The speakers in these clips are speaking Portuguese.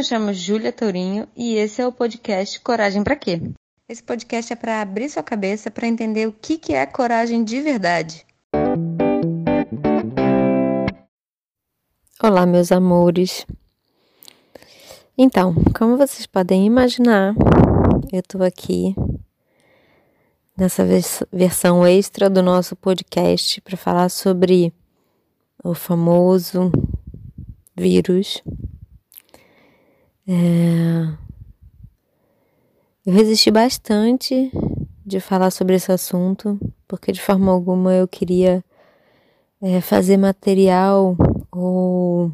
me chamo Júlia Tourinho e esse é o podcast Coragem para quê? Esse podcast é para abrir sua cabeça para entender o que, que é coragem de verdade. Olá, meus amores. Então, como vocês podem imaginar, eu estou aqui nessa vers versão extra do nosso podcast para falar sobre o famoso vírus. É... Eu resisti bastante de falar sobre esse assunto, porque de forma alguma eu queria é, fazer material ou,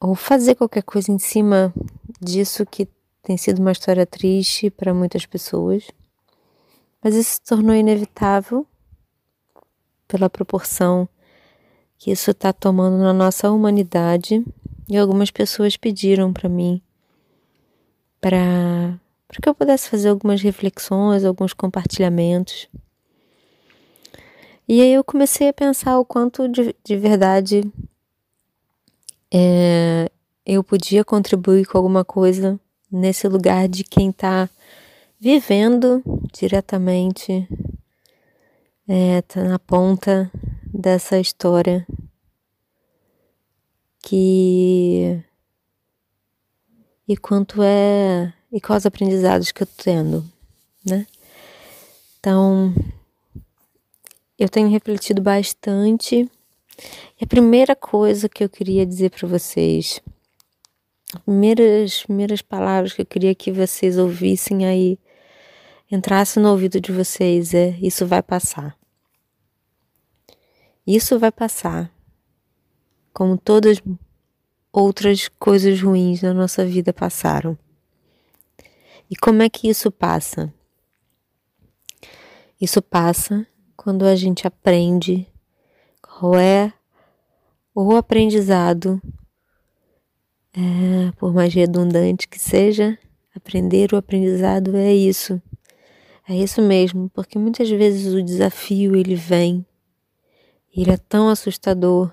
ou fazer qualquer coisa em cima disso que tem sido uma história triste para muitas pessoas. Mas isso se tornou inevitável pela proporção que isso está tomando na nossa humanidade e algumas pessoas pediram para mim para que eu pudesse fazer algumas reflexões, alguns compartilhamentos. E aí eu comecei a pensar o quanto de, de verdade é, eu podia contribuir com alguma coisa nesse lugar de quem está vivendo diretamente, é, tá na ponta dessa história que e quanto é e quais aprendizados que eu tô tendo, né? Então, eu tenho refletido bastante. E a primeira coisa que eu queria dizer para vocês, as primeiras, primeiras palavras que eu queria que vocês ouvissem aí entrasse no ouvido de vocês é: isso vai passar. Isso vai passar. Como todas outras coisas ruins na nossa vida passaram. E como é que isso passa? Isso passa quando a gente aprende qual é o aprendizado, é, por mais redundante que seja, aprender o aprendizado é isso. É isso mesmo, porque muitas vezes o desafio ele vem, ele é tão assustador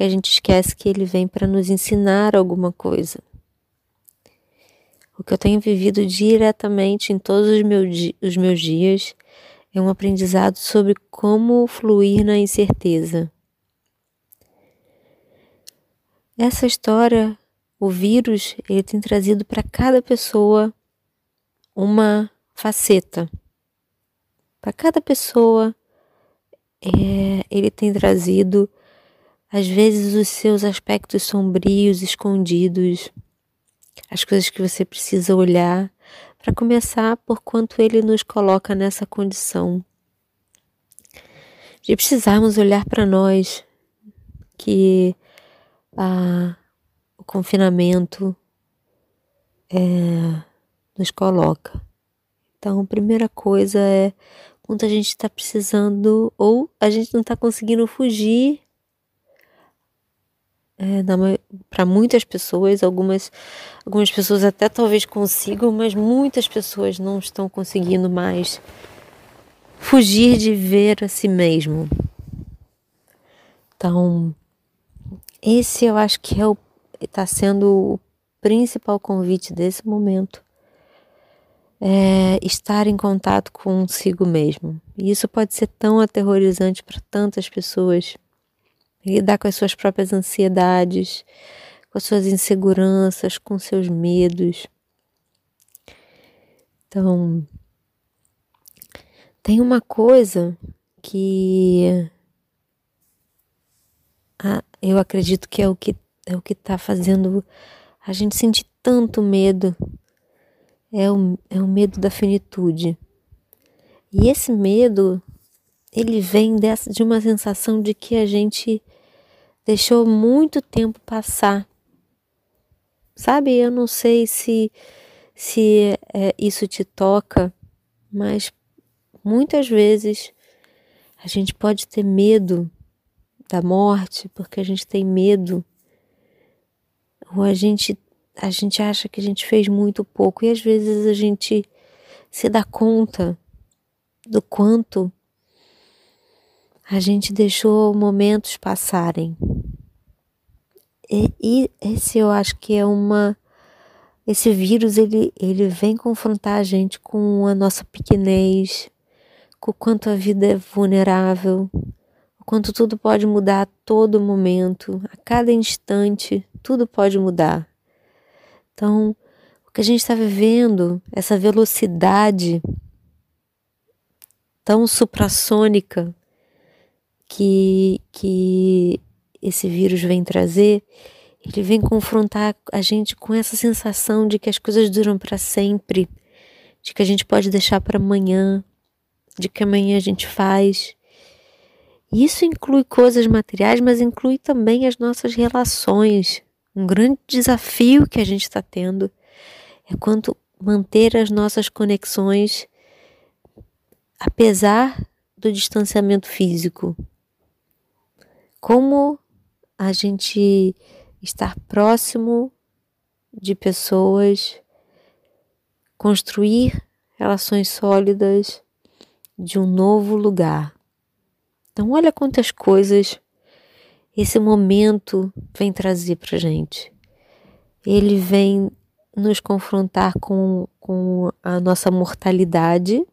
que a gente esquece que ele vem para nos ensinar alguma coisa. O que eu tenho vivido diretamente em todos os meus, os meus dias é um aprendizado sobre como fluir na incerteza. Essa história, o vírus, ele tem trazido para cada pessoa uma faceta. Para cada pessoa, é, ele tem trazido, às vezes, os seus aspectos sombrios, escondidos, as coisas que você precisa olhar, para começar, por quanto ele nos coloca nessa condição de precisarmos olhar para nós, que a, o confinamento é, nos coloca. Então, a primeira coisa é quando a gente está precisando ou a gente não está conseguindo fugir. É, para muitas pessoas, algumas, algumas pessoas até talvez consigam, mas muitas pessoas não estão conseguindo mais fugir de ver a si mesmo. Então, esse eu acho que é está sendo o principal convite desse momento é, estar em contato consigo mesmo. E isso pode ser tão aterrorizante para tantas pessoas. Lidar com as suas próprias ansiedades, com as suas inseguranças, com seus medos. Então, tem uma coisa que ah, eu acredito que é o que é o que está fazendo a gente sentir tanto medo é o, é o medo da finitude. E esse medo, ele vem dessa, de uma sensação de que a gente deixou muito tempo passar. Sabe, eu não sei se, se é, isso te toca, mas muitas vezes a gente pode ter medo da morte porque a gente tem medo, ou a gente a gente acha que a gente fez muito pouco e às vezes a gente se dá conta do quanto a gente deixou momentos passarem. e, e esse eu acho que é uma esse vírus ele, ele vem confrontar a gente com a nossa pequenez, com o quanto a vida é vulnerável, o quanto tudo pode mudar a todo momento, a cada instante, tudo pode mudar. Então, o que a gente está vivendo, essa velocidade tão suprassônica que, que esse vírus vem trazer, ele vem confrontar a gente com essa sensação de que as coisas duram para sempre, de que a gente pode deixar para amanhã, de que amanhã a gente faz. Isso inclui coisas materiais, mas inclui também as nossas relações. Um grande desafio que a gente está tendo é quanto manter as nossas conexões apesar do distanciamento físico. Como a gente estar próximo de pessoas, construir relações sólidas de um novo lugar. Então, olha quantas coisas esse momento vem trazer para gente. Ele vem nos confrontar com, com a nossa mortalidade,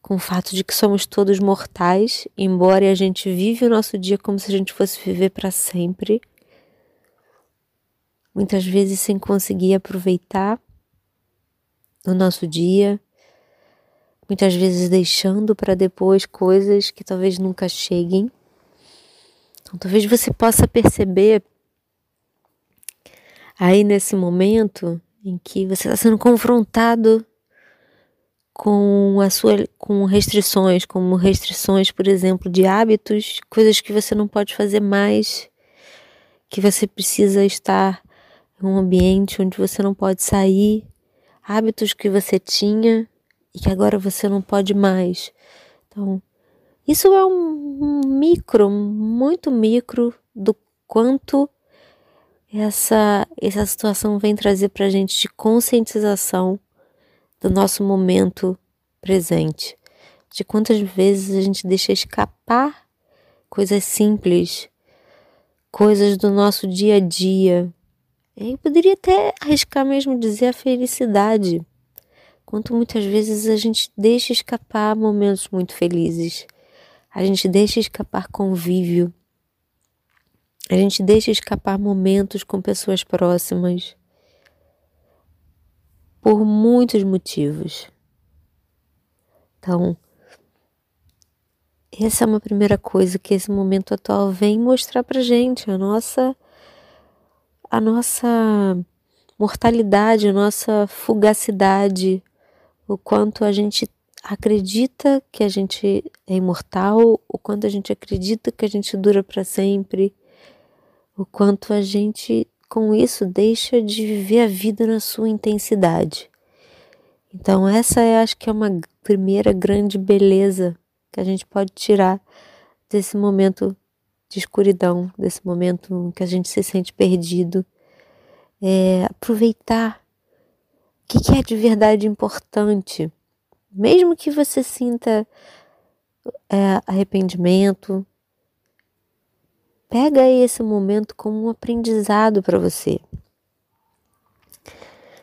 com o fato de que somos todos mortais, embora a gente vive o nosso dia como se a gente fosse viver para sempre muitas vezes sem conseguir aproveitar o nosso dia, muitas vezes deixando para depois coisas que talvez nunca cheguem. Então, talvez você possa perceber aí nesse momento em que você está sendo confrontado com a sua com restrições, como restrições, por exemplo, de hábitos, coisas que você não pode fazer mais, que você precisa estar um ambiente onde você não pode sair, hábitos que você tinha e que agora você não pode mais. Então, isso é um micro, muito micro do quanto essa, essa situação vem trazer para a gente de conscientização do nosso momento presente. De quantas vezes a gente deixa escapar coisas simples, coisas do nosso dia a dia, eu poderia até arriscar mesmo dizer a felicidade. Quanto muitas vezes a gente deixa escapar momentos muito felizes. A gente deixa escapar convívio. A gente deixa escapar momentos com pessoas próximas. Por muitos motivos. Então, essa é uma primeira coisa que esse momento atual vem mostrar pra gente, a nossa a nossa mortalidade, a nossa fugacidade, o quanto a gente acredita que a gente é imortal, o quanto a gente acredita que a gente dura para sempre, o quanto a gente com isso deixa de viver a vida na sua intensidade. Então essa é acho que é uma primeira grande beleza que a gente pode tirar desse momento de escuridão, desse momento que a gente se sente perdido. É, aproveitar o que, que é de verdade importante, mesmo que você sinta é, arrependimento, pega esse momento como um aprendizado para você.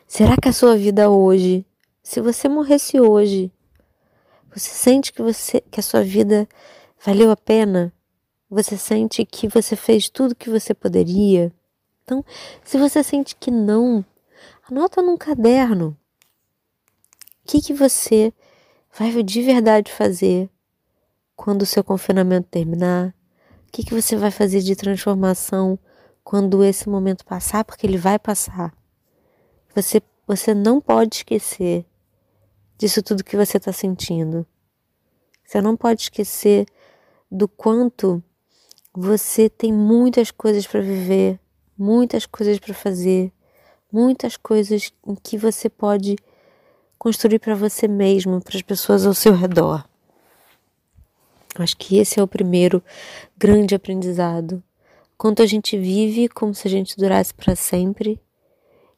Será que a sua vida hoje, se você morresse hoje, você sente que você que a sua vida valeu a pena? Você sente que você fez tudo que você poderia? Então, se você sente que não, anota num caderno. O que, que você vai de verdade fazer quando o seu confinamento terminar? Que, que você vai fazer de transformação quando esse momento passar? Porque ele vai passar. Você, você não pode esquecer disso tudo que você está sentindo. Você não pode esquecer do quanto você tem muitas coisas para viver, muitas coisas para fazer, muitas coisas em que você pode construir para você mesmo, para as pessoas ao seu redor. Acho que esse é o primeiro grande aprendizado. Quanto a gente vive como se a gente durasse para sempre,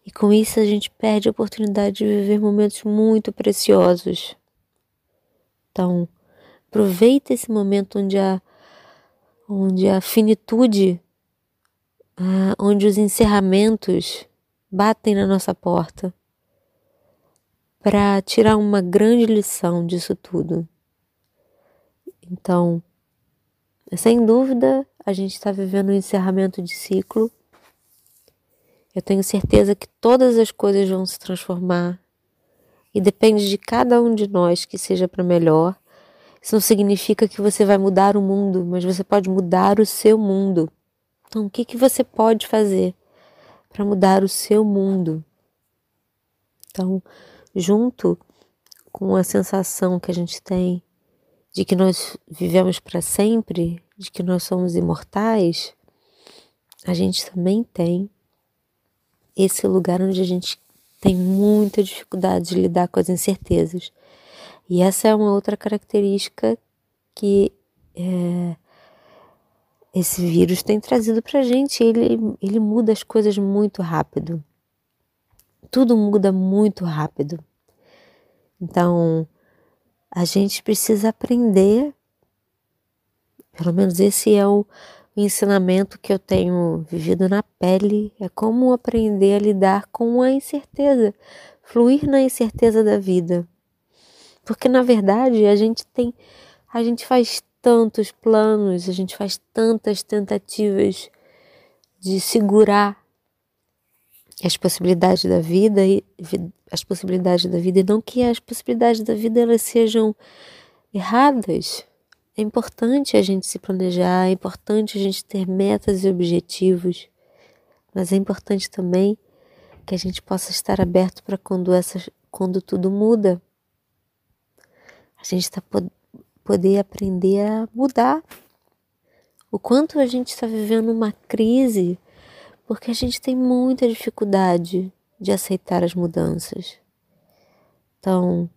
e com isso a gente perde a oportunidade de viver momentos muito preciosos. Então, aproveita esse momento onde a onde a finitude uh, onde os encerramentos batem na nossa porta para tirar uma grande lição disso tudo. Então, sem dúvida, a gente está vivendo um encerramento de ciclo. Eu tenho certeza que todas as coisas vão se transformar e depende de cada um de nós que seja para melhor. Isso não significa que você vai mudar o mundo, mas você pode mudar o seu mundo. Então, o que, que você pode fazer para mudar o seu mundo? Então, junto com a sensação que a gente tem de que nós vivemos para sempre, de que nós somos imortais, a gente também tem esse lugar onde a gente tem muita dificuldade de lidar com as incertezas. E essa é uma outra característica que é, esse vírus tem trazido para a gente. Ele, ele muda as coisas muito rápido. Tudo muda muito rápido. Então, a gente precisa aprender, pelo menos esse é o ensinamento que eu tenho vivido na pele, é como aprender a lidar com a incerteza, fluir na incerteza da vida. Porque na verdade a gente tem, a gente faz tantos planos, a gente faz tantas tentativas de segurar as possibilidades da vida e as possibilidades da vida e não que as possibilidades da vida elas sejam erradas. É importante a gente se planejar, é importante a gente ter metas e objetivos, mas é importante também que a gente possa estar aberto para quando essas, quando tudo muda, a gente está poder aprender a mudar. O quanto a gente está vivendo uma crise porque a gente tem muita dificuldade de aceitar as mudanças. Então,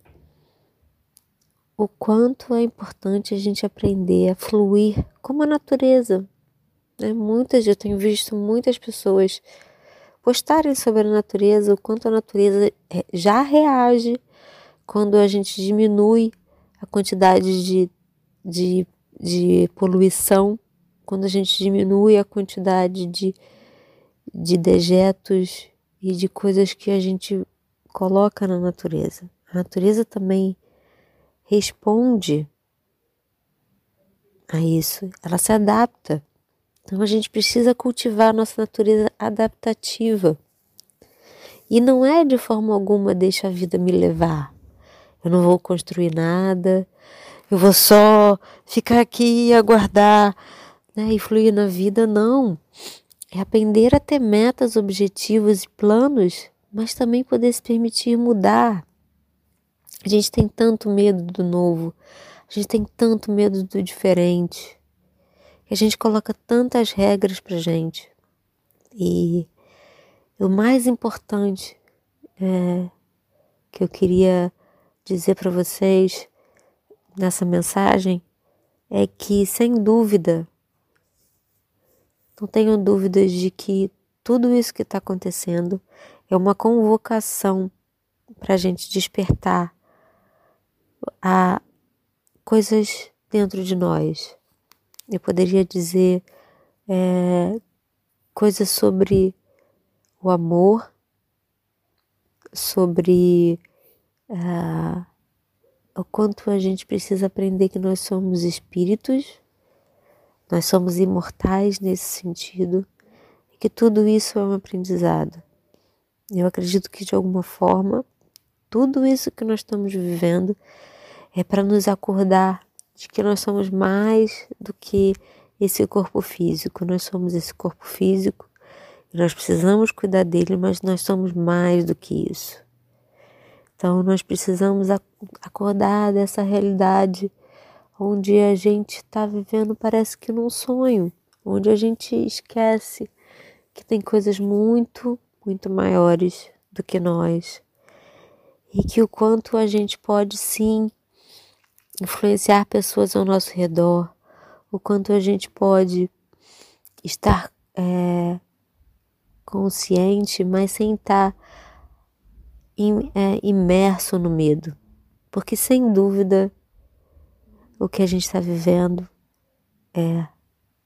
o quanto é importante a gente aprender a fluir como a natureza. Né? Muitas, eu tenho visto muitas pessoas postarem sobre a natureza, o quanto a natureza é, já reage quando a gente diminui a quantidade de, de, de poluição, quando a gente diminui a quantidade de de dejetos e de coisas que a gente coloca na natureza. A natureza também responde a isso, ela se adapta. Então a gente precisa cultivar a nossa natureza adaptativa. E não é de forma alguma deixa a vida me levar. Eu não vou construir nada, eu vou só ficar aqui e aguardar né, e fluir na vida, não. É aprender a ter metas, objetivos e planos, mas também poder se permitir mudar. A gente tem tanto medo do novo, a gente tem tanto medo do diferente, a gente coloca tantas regras pra gente. E o mais importante é, que eu queria dizer para vocês nessa mensagem é que, sem dúvida, não tenho dúvidas de que tudo isso que está acontecendo é uma convocação para a gente despertar a coisas dentro de nós. Eu poderia dizer é, coisas sobre o amor, sobre uh, o quanto a gente precisa aprender que nós somos espíritos nós somos imortais nesse sentido e que tudo isso é um aprendizado. Eu acredito que de alguma forma tudo isso que nós estamos vivendo é para nos acordar de que nós somos mais do que esse corpo físico. Nós somos esse corpo físico e nós precisamos cuidar dele, mas nós somos mais do que isso. Então nós precisamos acordar dessa realidade onde a gente está vivendo parece que num sonho, onde a gente esquece que tem coisas muito, muito maiores do que nós. E que o quanto a gente pode sim influenciar pessoas ao nosso redor, o quanto a gente pode estar é, consciente, mas sem estar é, imerso no medo, porque sem dúvida o que a gente está vivendo é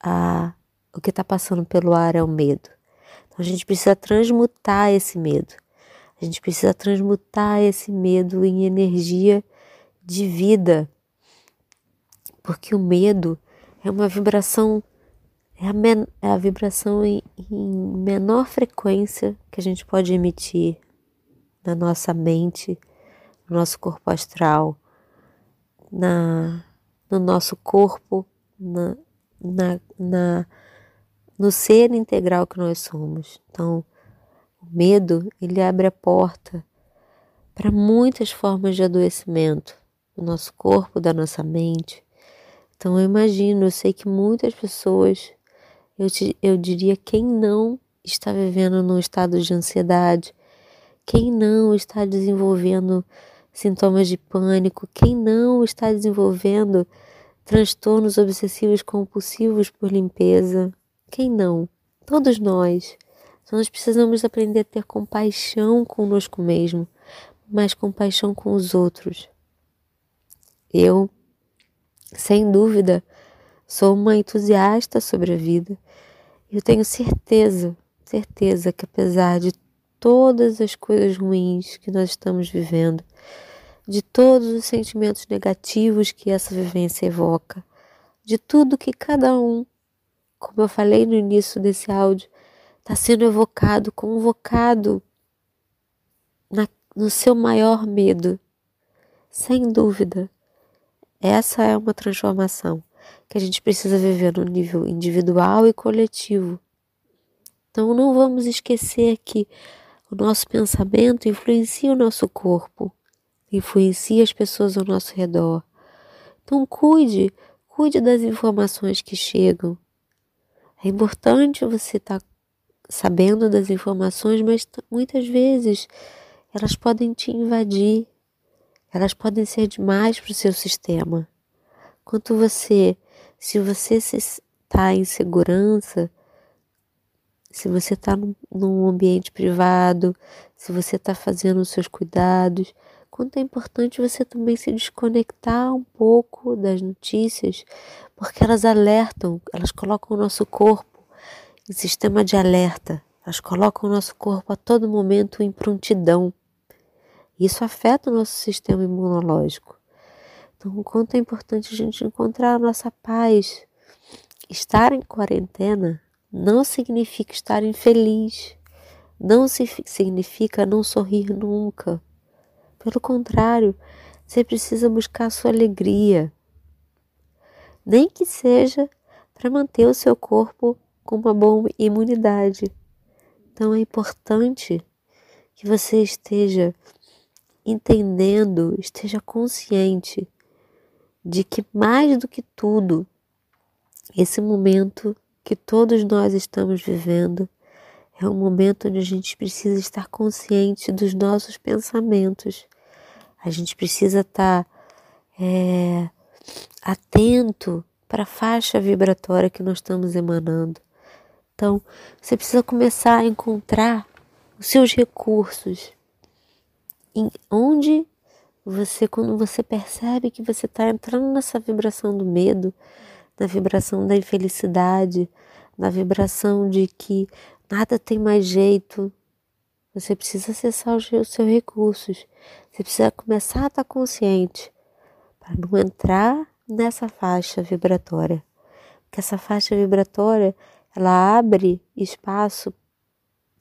a, o que está passando pelo ar é o medo. Então a gente precisa transmutar esse medo. A gente precisa transmutar esse medo em energia de vida. Porque o medo é uma vibração, é a, men, é a vibração em, em menor frequência que a gente pode emitir na nossa mente, no nosso corpo astral, na, no nosso corpo, na, na, na, no ser integral que nós somos. Então, o medo, ele abre a porta para muitas formas de adoecimento do nosso corpo, da nossa mente. Então, eu imagino, eu sei que muitas pessoas, eu, te, eu diria quem não está vivendo num estado de ansiedade, quem não está desenvolvendo sintomas de pânico, quem não está desenvolvendo transtornos obsessivos compulsivos por limpeza, quem não? Todos nós. Então nós precisamos aprender a ter compaixão conosco mesmo, mas compaixão com os outros. Eu, sem dúvida, sou uma entusiasta sobre a vida. Eu tenho certeza, certeza que apesar de todas as coisas ruins que nós estamos vivendo, de todos os sentimentos negativos que essa vivência evoca, de tudo que cada um, como eu falei no início desse áudio, está sendo evocado, convocado na, no seu maior medo. Sem dúvida, essa é uma transformação que a gente precisa viver no nível individual e coletivo. Então não vamos esquecer que nosso pensamento influencia o nosso corpo, influencia as pessoas ao nosso redor. Então cuide, cuide das informações que chegam. É importante você estar tá sabendo das informações, mas muitas vezes elas podem te invadir, elas podem ser demais para o seu sistema. Quanto você, se você está em segurança, se você está num ambiente privado, se você está fazendo os seus cuidados, quanto é importante você também se desconectar um pouco das notícias, porque elas alertam, elas colocam o nosso corpo em sistema de alerta, elas colocam o nosso corpo a todo momento em prontidão. Isso afeta o nosso sistema imunológico. Então, o quanto é importante a gente encontrar a nossa paz. Estar em quarentena não significa estar infeliz, não significa não sorrir nunca. Pelo contrário, você precisa buscar sua alegria, nem que seja para manter o seu corpo com uma boa imunidade. Então é importante que você esteja entendendo, esteja consciente de que mais do que tudo, esse momento que todos nós estamos vivendo é um momento onde a gente precisa estar consciente dos nossos pensamentos. A gente precisa estar é, atento para a faixa vibratória que nós estamos emanando. Então, você precisa começar a encontrar os seus recursos. Em onde você, quando você percebe que você está entrando nessa vibração do medo, na vibração da infelicidade, na vibração de que nada tem mais jeito. Você precisa acessar os seus recursos. Você precisa começar a estar consciente para não entrar nessa faixa vibratória. Porque essa faixa vibratória, ela abre espaço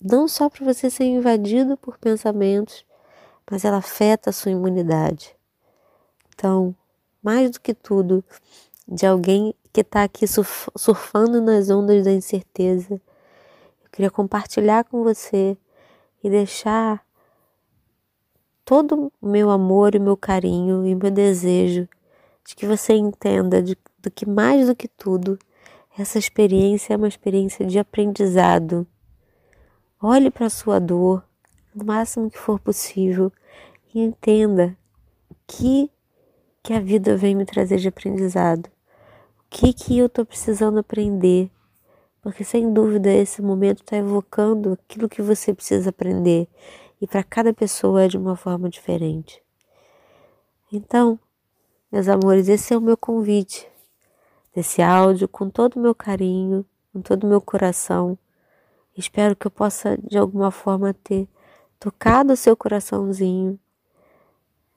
não só para você ser invadido por pensamentos, mas ela afeta a sua imunidade. Então, mais do que tudo, de alguém que está aqui surfando nas ondas da incerteza. Eu queria compartilhar com você e deixar todo o meu amor e meu carinho e meu desejo de que você entenda de, do que mais do que tudo essa experiência é uma experiência de aprendizado. Olhe para a sua dor no máximo que for possível e entenda que que a vida vem me trazer de aprendizado que, que eu estou precisando aprender. Porque sem dúvida esse momento está evocando aquilo que você precisa aprender. E para cada pessoa é de uma forma diferente. Então, meus amores, esse é o meu convite. Desse áudio, com todo o meu carinho, com todo o meu coração. Espero que eu possa, de alguma forma, ter tocado o seu coraçãozinho,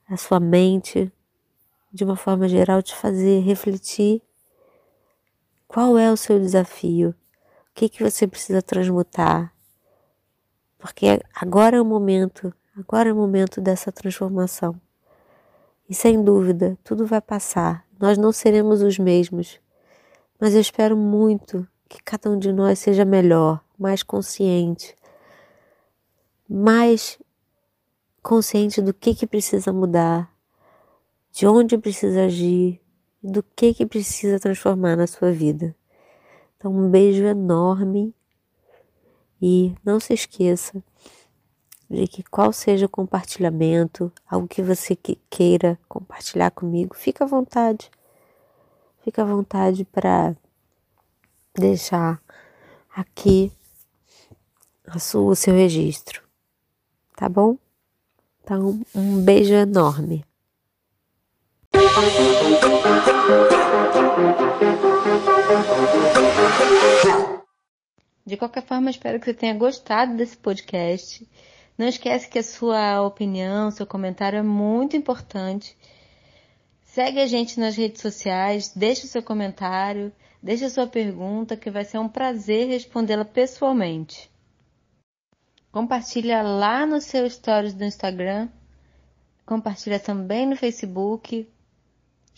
a sua mente, de uma forma geral, te fazer refletir qual é o seu desafio, o que, que você precisa transmutar. Porque agora é o momento, agora é o momento dessa transformação. E sem dúvida, tudo vai passar. Nós não seremos os mesmos. Mas eu espero muito que cada um de nós seja melhor, mais consciente, mais consciente do que, que precisa mudar, de onde precisa agir, do que, que precisa transformar na sua vida. Então, um beijo enorme e não se esqueça de que qual seja o compartilhamento, algo que você queira compartilhar comigo, fica à vontade. Fica à vontade para deixar aqui a sua, o seu registro. Tá bom? Então, um beijo enorme. De qualquer forma, espero que você tenha gostado desse podcast. Não esquece que a sua opinião, seu comentário é muito importante. Segue a gente nas redes sociais, deixe o seu comentário, deixe a sua pergunta, que vai ser um prazer respondê-la pessoalmente. Compartilha lá no seu stories do Instagram, compartilha também no Facebook,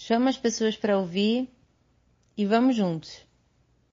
chama as pessoas para ouvir e vamos juntos.